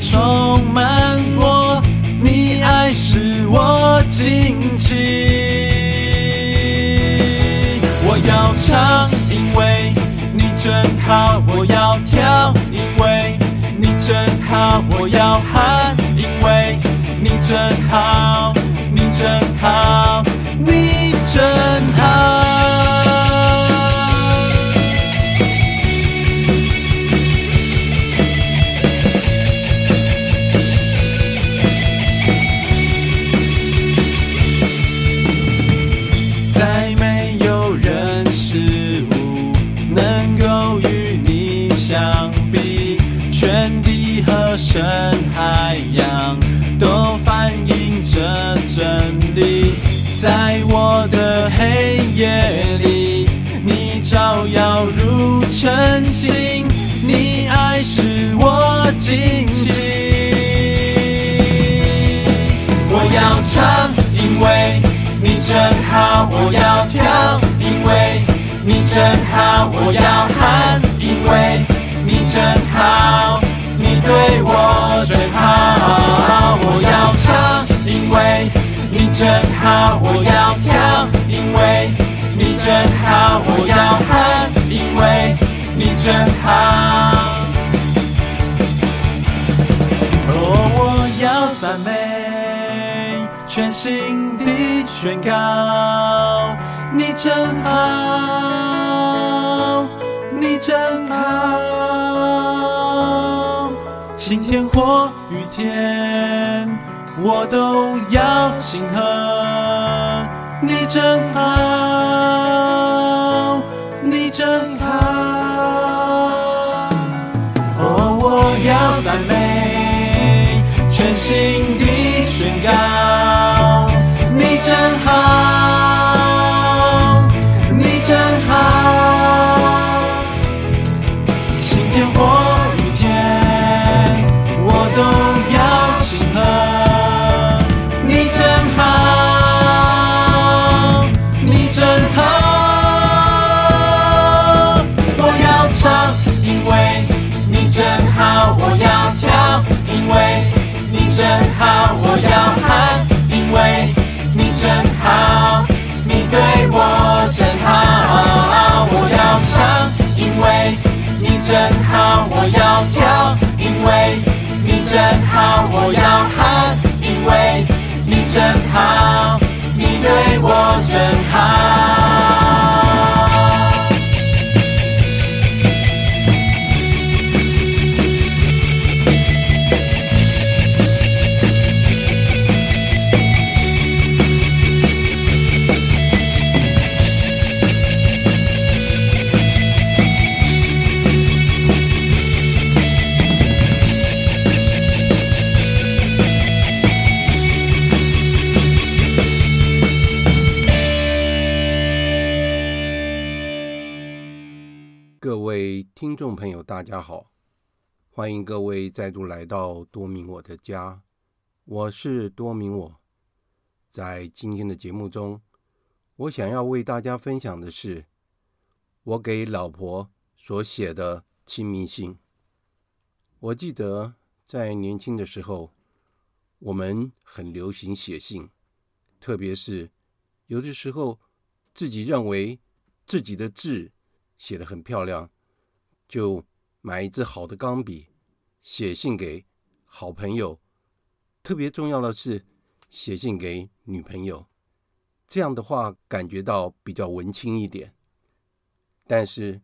充满我，你爱使我惊奇，我要唱，因为你。真好，我要跳，因为你真好；我要喊，因为你真好，在我的黑夜里，你照耀如晨星，你爱使我惊奇。我要唱，因为你真好；我要跳，因为你真好；我要喊，因为你真好。你对我真好，我要唱，因为；我要跳，因为你真好；我要喊，因为你真好。哦，我要赞美，全心地宣告，你真好，你真好。晴天或雨天，我都要庆贺。你真好，你真好。哦，我要赞美，全心听众朋友，大家好，欢迎各位再度来到多明我的家，我是多明我。在今天的节目中，我想要为大家分享的是我给老婆所写的亲密信。我记得在年轻的时候，我们很流行写信，特别是有的时候自己认为自己的字写得很漂亮。就买一支好的钢笔，写信给好朋友。特别重要的是，写信给女朋友，这样的话感觉到比较文青一点。但是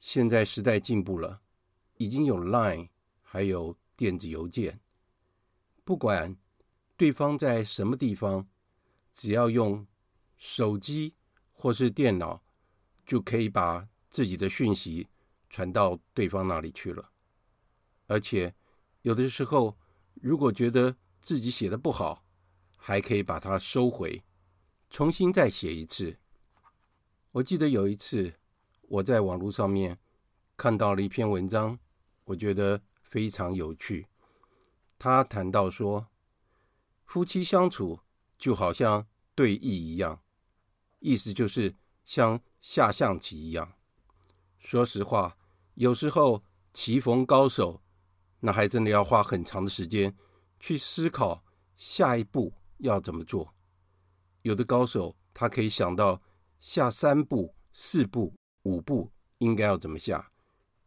现在时代进步了，已经有 Line，还有电子邮件。不管对方在什么地方，只要用手机或是电脑，就可以把自己的讯息。传到对方那里去了，而且有的时候，如果觉得自己写的不好，还可以把它收回，重新再写一次。我记得有一次，我在网络上面看到了一篇文章，我觉得非常有趣。他谈到说，夫妻相处就好像对弈一样，意思就是像下象棋一样。说实话，有时候棋逢高手，那还真的要花很长的时间去思考下一步要怎么做。有的高手他可以想到下三步、四步、五步应该要怎么下，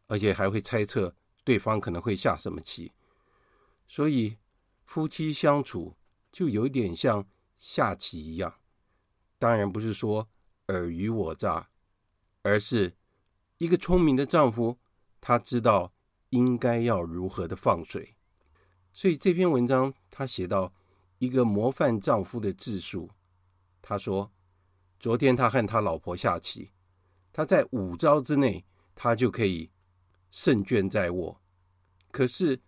而且还会猜测对方可能会下什么棋。所以夫妻相处就有点像下棋一样，当然不是说尔虞我诈，而是。一个聪明的丈夫，他知道应该要如何的放水，所以这篇文章他写到一个模范丈夫的自述。他说，昨天他和他老婆下棋，他在五招之内，他就可以胜券在握。可是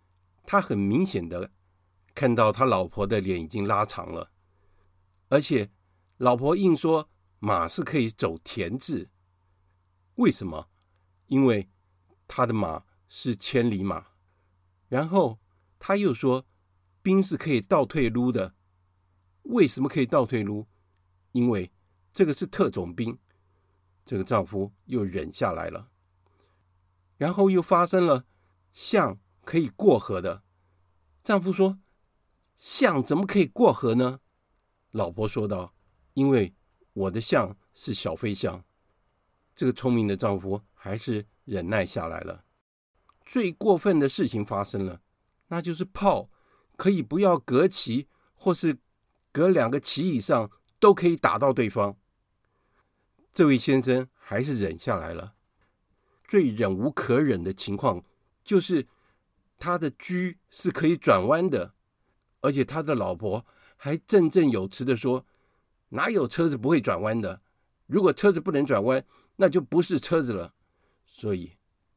他很明显的看到他老婆的脸已经拉长了，而且老婆硬说马是可以走田字，为什么？因为他的马是千里马，然后他又说兵是可以倒退撸的。为什么可以倒退撸？因为这个是特种兵。这个丈夫又忍下来了。然后又发生了象可以过河的。丈夫说：“象怎么可以过河呢？”老婆说道：“因为我的象是小飞象。”这个聪明的丈夫还是忍耐下来了。最过分的事情发生了，那就是炮可以不要隔棋，或是隔两个棋以上都可以打到对方。这位先生还是忍下来了。最忍无可忍的情况就是他的车是可以转弯的，而且他的老婆还振振有词的说：“哪有车子不会转弯的？如果车子不能转弯。”那就不是车子了，所以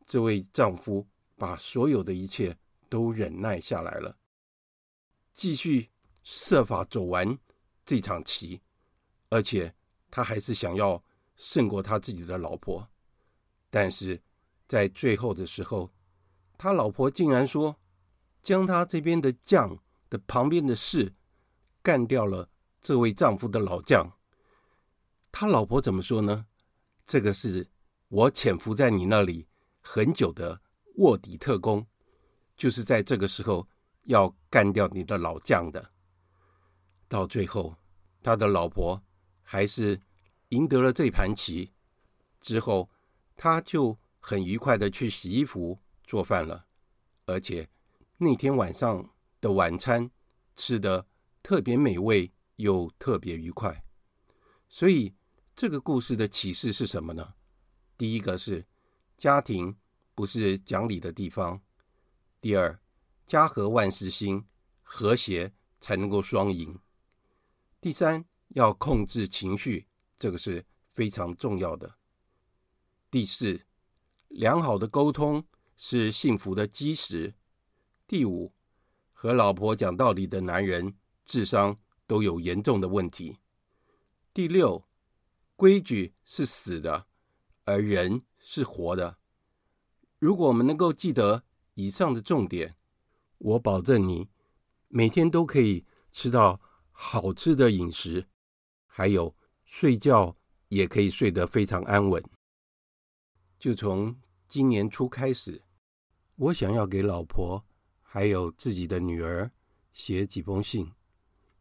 这位丈夫把所有的一切都忍耐下来了，继续设法走完这场棋，而且他还是想要胜过他自己的老婆，但是在最后的时候，他老婆竟然说，将他这边的将的旁边的士干掉了这位丈夫的老将，他老婆怎么说呢？这个是我潜伏在你那里很久的卧底特工，就是在这个时候要干掉你的老将的。到最后，他的老婆还是赢得了这盘棋，之后他就很愉快的去洗衣服、做饭了，而且那天晚上的晚餐吃的特别美味又特别愉快，所以。这个故事的启示是什么呢？第一个是家庭不是讲理的地方；第二，家和万事兴，和谐才能够双赢；第三，要控制情绪，这个是非常重要的；第四，良好的沟通是幸福的基石；第五，和老婆讲道理的男人智商都有严重的问题；第六。规矩是死的，而人是活的。如果我们能够记得以上的重点，我保证你每天都可以吃到好吃的饮食，还有睡觉也可以睡得非常安稳。就从今年初开始，我想要给老婆还有自己的女儿写几封信，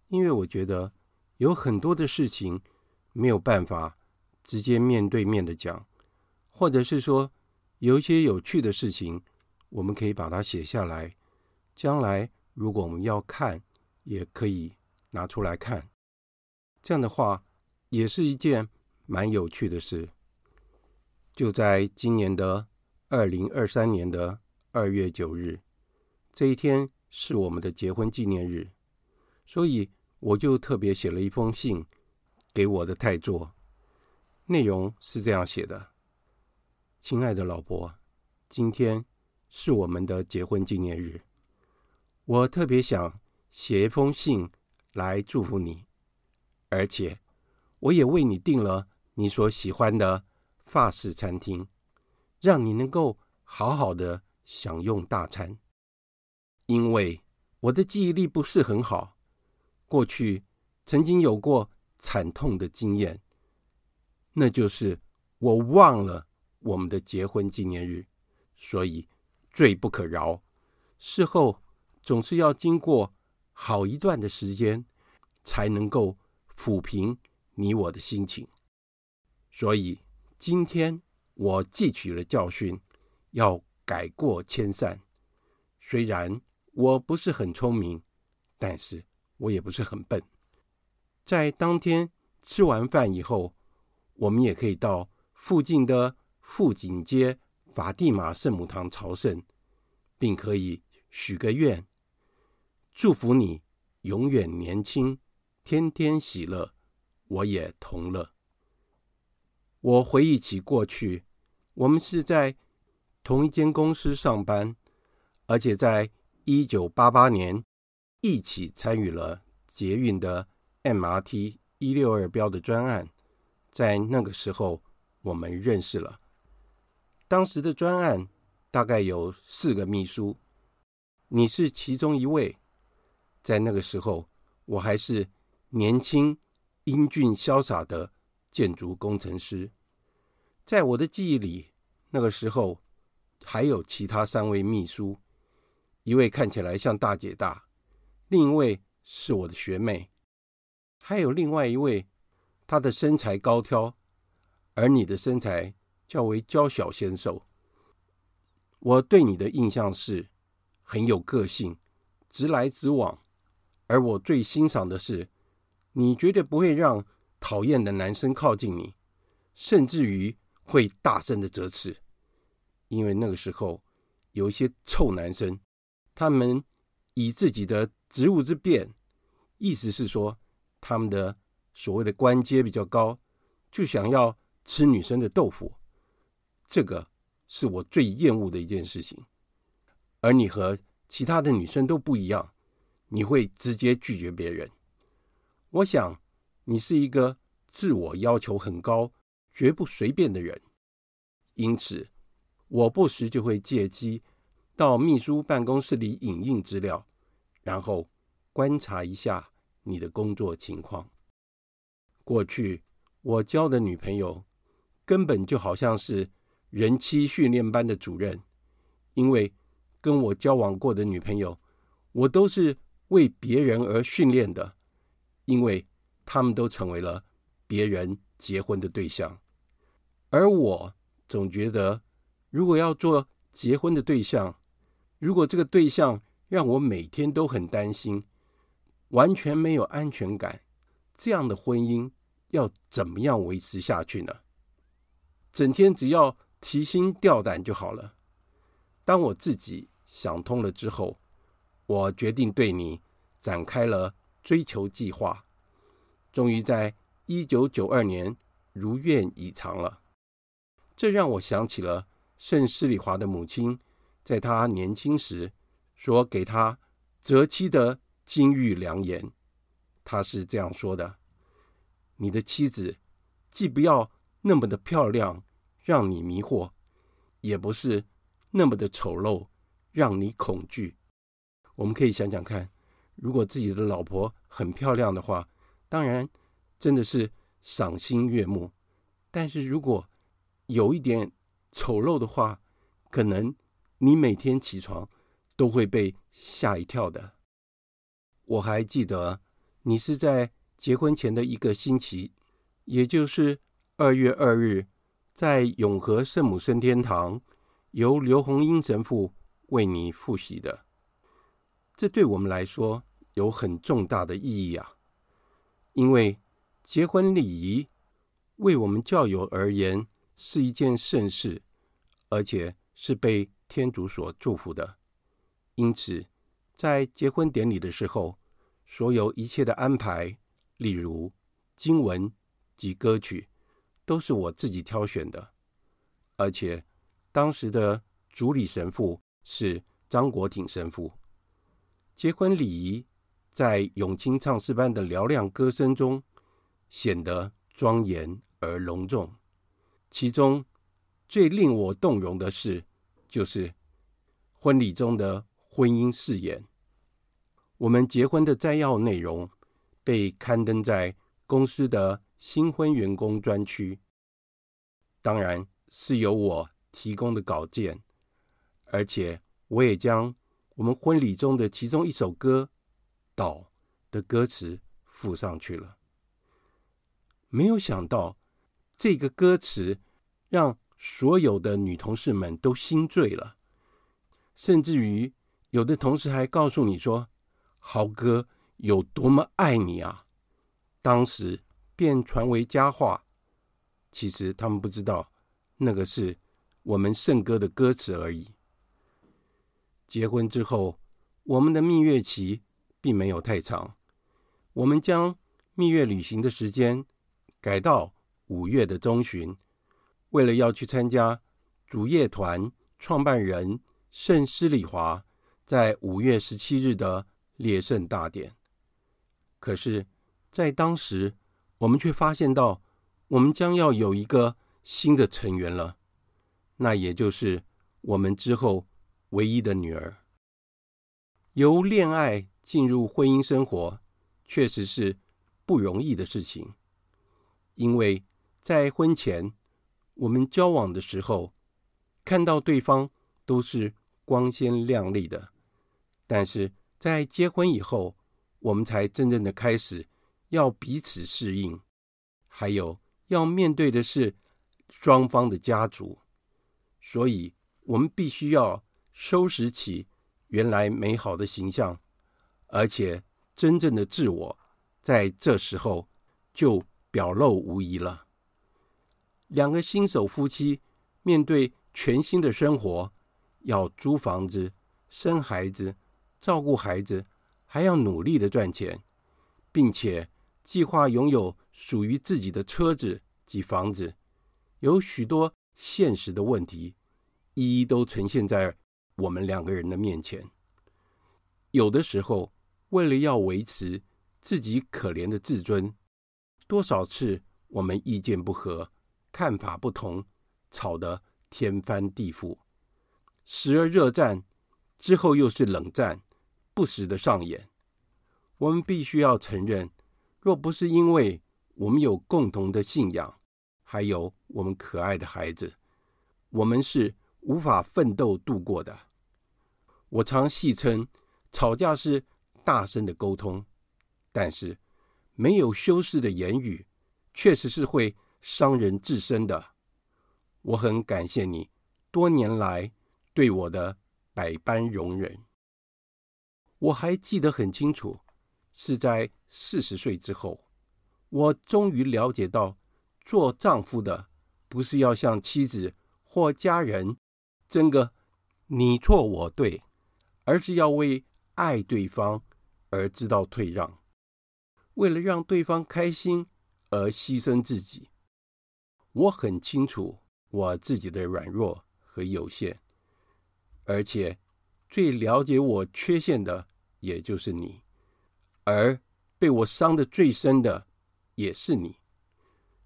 因为我觉得有很多的事情。没有办法直接面对面的讲，或者是说有一些有趣的事情，我们可以把它写下来，将来如果我们要看，也可以拿出来看。这样的话，也是一件蛮有趣的事。就在今年的二零二三年的二月九日，这一天是我们的结婚纪念日，所以我就特别写了一封信。给我的太座，内容是这样写的：“亲爱的老婆，今天是我们的结婚纪念日，我特别想写一封信来祝福你，而且我也为你订了你所喜欢的法式餐厅，让你能够好好的享用大餐。因为我的记忆力不是很好，过去曾经有过惨痛的经验，那就是我忘了我们的结婚纪念日，所以罪不可饶。事后总是要经过好一段的时间，才能够抚平你我的心情。所以今天我汲取了教训，要改过迁善。虽然我不是很聪明，但是我也不是很笨。在当天吃完饭以后，我们也可以到附近的富锦街法蒂玛圣母堂朝圣，并可以许个愿，祝福你永远年轻，天天喜乐，我也同乐。我回忆起过去，我们是在同一间公司上班，而且在一九八八年一起参与了捷运的 MRT 一六二标的专案。在那个时候，我们认识了。当时的专案大概有四个秘书，你是其中一位。在那个时候，我还是年轻、英俊、潇洒的。建筑工程师，在我的记忆里，那个时候还有其他三位秘书，一位看起来像大姐大，另一位是我的学妹，还有另外一位，她的身材高挑，而你的身材较为娇小纤瘦。我对你的印象是很有个性，直来直往，而我最欣赏的是，你绝对不会让。讨厌的男生靠近你，甚至于会大声的责斥，因为那个时候有一些臭男生，他们以自己的职务之便，意思是说他们的所谓的官阶比较高，就想要吃女生的豆腐，这个是我最厌恶的一件事情。而你和其他的女生都不一样，你会直接拒绝别人。我想。你是一个自我要求很高、绝不随便的人，因此我不时就会借机到秘书办公室里影印资料，然后观察一下你的工作情况。过去我交的女朋友根本就好像是人妻训练班的主任，因为跟我交往过的女朋友，我都是为别人而训练的，因为。他们都成为了别人结婚的对象，而我总觉得，如果要做结婚的对象，如果这个对象让我每天都很担心，完全没有安全感，这样的婚姻要怎么样维持下去呢？整天只要提心吊胆就好了。当我自己想通了之后，我决定对你展开了追求计划。终于在一九九二年如愿以偿了，这让我想起了圣施里华的母亲在他年轻时所给他择妻的金玉良言。他是这样说的：“你的妻子既不要那么的漂亮，让你迷惑，也不是那么的丑陋，让你恐惧。”我们可以想想看，如果自己的老婆很漂亮的话。当然，真的是赏心悦目。但是如果有一点丑陋的话，可能你每天起床都会被吓一跳的。我还记得你是在结婚前的一个星期，也就是二月二日，在永和圣母升天堂，由刘洪英神父为你复习的。这对我们来说有很重大的意义啊！因为结婚礼仪为我们教友而言是一件盛事，而且是被天主所祝福的。因此，在结婚典礼的时候，所有一切的安排，例如经文及歌曲，都是我自己挑选的。而且，当时的主礼神父是张国挺神父。结婚礼仪。在永清唱诗班的嘹亮歌声中，显得庄严而隆重。其中最令我动容的是，就是婚礼中的婚姻誓言。我们结婚的摘要内容被刊登在公司的新婚员工专区，当然是由我提供的稿件，而且我也将我们婚礼中的其中一首歌《岛》的歌词附上去了。没有想到，这个歌词让所有的女同事们都心醉了，甚至于有的同事还告诉你说：“豪哥有多么爱你啊！”当时便传为佳话。其实他们不知道，那个是我们圣歌的歌词而已。结婚之后，我们的蜜月期并没有太长，我们将蜜月旅行的时间。改到五月的中旬，为了要去参加主业团创办人圣施礼华在五月十七日的列圣大典。可是，在当时，我们却发现到，我们将要有一个新的成员了，那也就是我们之后唯一的女儿。由恋爱进入婚姻生活，确实是不容易的事情。因为在婚前，我们交往的时候，看到对方都是光鲜亮丽的，但是在结婚以后，我们才真正的开始要彼此适应，还有要面对的是双方的家族，所以我们必须要收拾起原来美好的形象，而且真正的自我，在这时候就表露无遗了。两个新手夫妻面对全新的生活，要租房子、生孩子、照顾孩子，还要努力的赚钱，并且计划拥有属于自己的车子及房子，有许多现实的问题，一一都呈现在我们两个人的面前。有的时候，为了要维持自己可怜的自尊。多少次我们意见不合、看法不同，吵得天翻地覆，时而热战，之后又是冷战，不时的上演。我们必须要承认，若不是因为我们有共同的信仰，还有我们可爱的孩子，我们是无法奋斗度过的。我常戏称，吵架是大声的沟通，但是。没有修饰的言语，确实是会伤人至深的。我很感谢你多年来对我的百般容忍。我还记得很清楚，是在四十岁之后，我终于了解到，做丈夫的不是要向妻子或家人争个你错我对，而是要为爱对方而知道退让。为了让对方开心而牺牲自己，我很清楚我自己的软弱和有限，而且最了解我缺陷的也就是你，而被我伤的最深的也是你，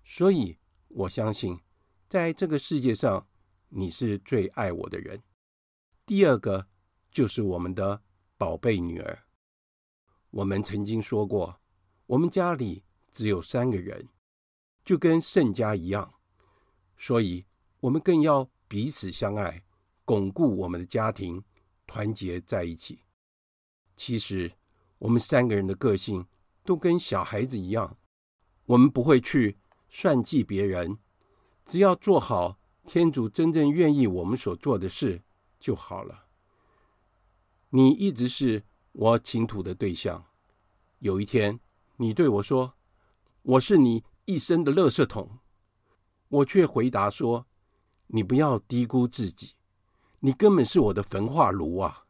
所以我相信，在这个世界上，你是最爱我的人。第二个就是我们的宝贝女儿，我们曾经说过。我们家里只有三个人，就跟圣家一样，所以我们更要彼此相爱，巩固我们的家庭，团结在一起。其实我们三个人的个性都跟小孩子一样，我们不会去算计别人，只要做好天主真正愿意我们所做的事就好了。你一直是我倾吐的对象，有一天。你对我说：“我是你一生的垃圾桶。”我却回答说：“你不要低估自己，你根本是我的焚化炉啊！”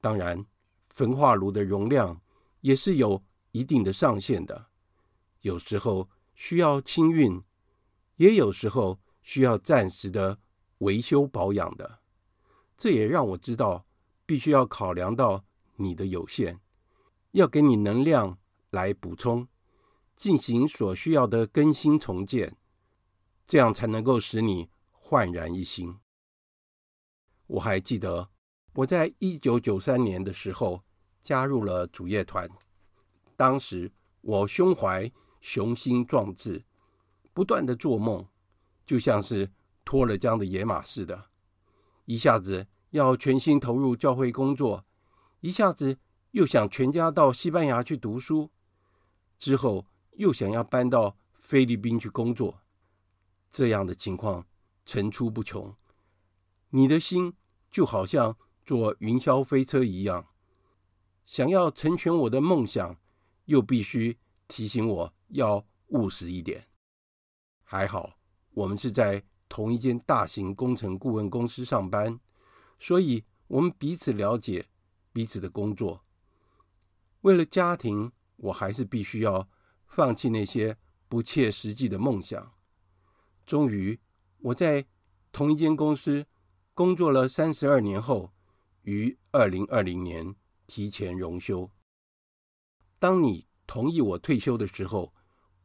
当然，焚化炉的容量也是有一定的上限的，有时候需要清运，也有时候需要暂时的维修保养的。这也让我知道，必须要考量到你的有限，要给你能量。来补充，进行所需要的更新重建，这样才能够使你焕然一新。我还记得，我在一九九三年的时候加入了主业团。当时我胸怀雄心壮志，不断的做梦，就像是脱了缰的野马似的，一下子要全心投入教会工作，一下子又想全家到西班牙去读书，之后又想要搬到菲律宾去工作，这样的情况层出不穷。你的心就好像坐云霄飞车一样，想要成全我的梦想，又必须提醒我要务实一点。还好我们是在同一间大型工程顾问公司上班，所以我们彼此了解彼此的工作。为了家庭，我还是必须要放弃那些不切实际的梦想。终于，我在同一间公司。工作了三十二年后，于二零二零年提前荣休。当你同意我退休的时候，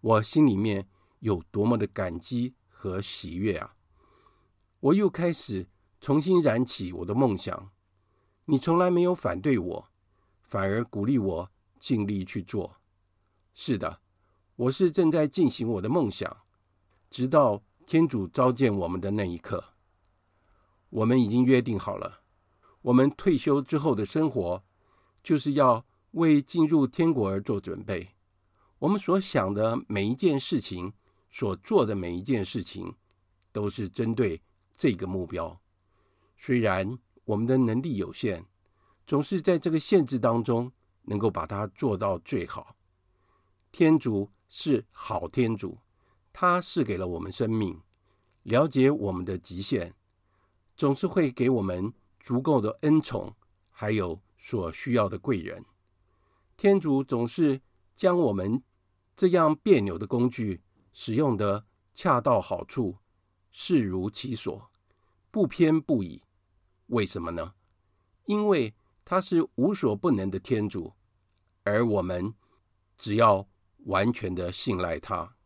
我心里面有多么的感激和喜悦啊！我又开始重新燃起我的梦想。你从来没有反对我，反而鼓励我尽力去做。是的，我是正在进行我的梦想，直到天主召见我们的那一刻。我们已经约定好了，我们退休之后的生活，就是要为进入天国而做准备。我们所想的每一件事情，所做的每一件事情，都是针对这个目标。虽然我们的能力有限，总是在这个限制当中，能够把它做到最好。天主是好天主，他赐给了我们生命，了解我们的极限。总是会给我们足够的恩宠，还有所需要的贵人。天主总是将我们这样别扭的工具使用得恰到好处，适如其所，不偏不倚。为什么呢？因为他是无所不能的天主，而我们只要完全的信赖他。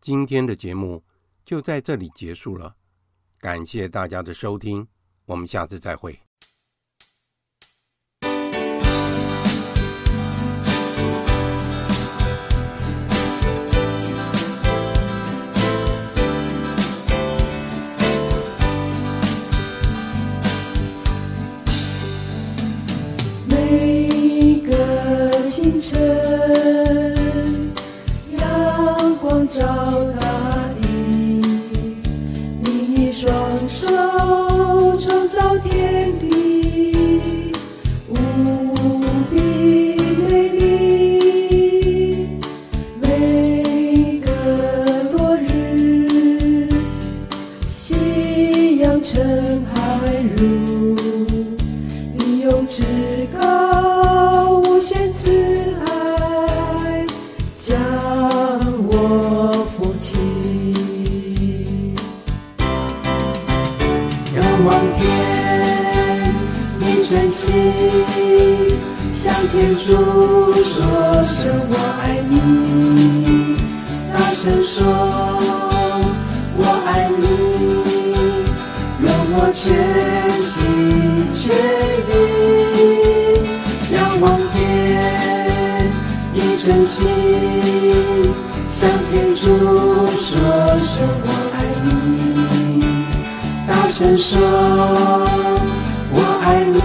今天的节目就在这里结束了。感谢大家的收听，我们下次再会。望天，以真心向天主说声我爱你，大声说我爱你，用我全心全意仰望天，以真心向天主说声，说，我爱你，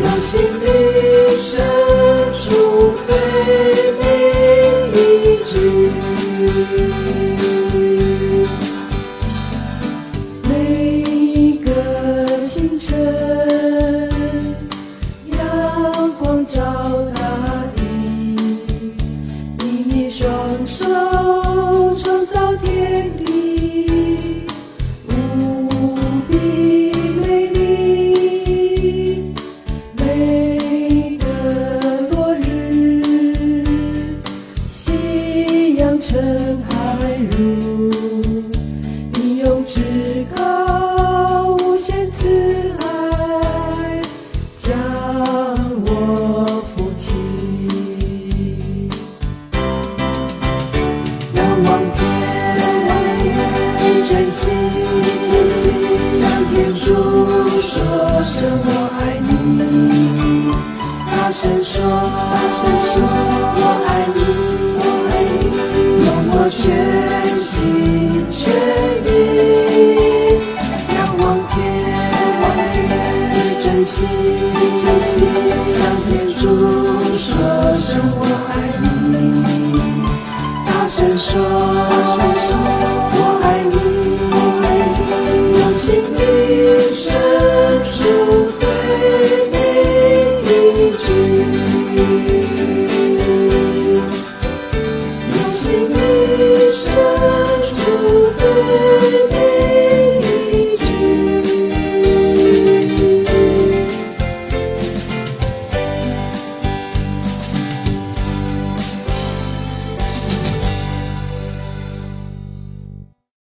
用心的深处最。you.